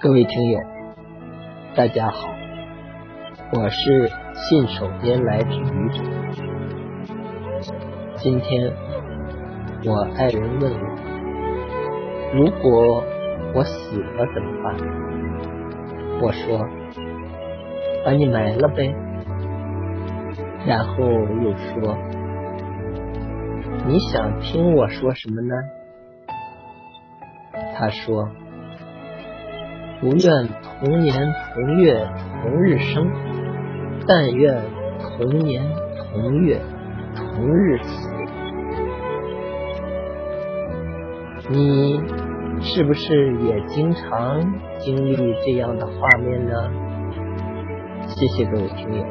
各位听友，大家好，我是信手拈来之愚者。今天我爱人问我，如果我死了怎么办？我说，把你埋了呗。然后又说，你想听我说什么呢？他说。不愿同年同月同日生，但愿同年同月同日死。你是不是也经常经历这样的画面呢？谢谢各位听友。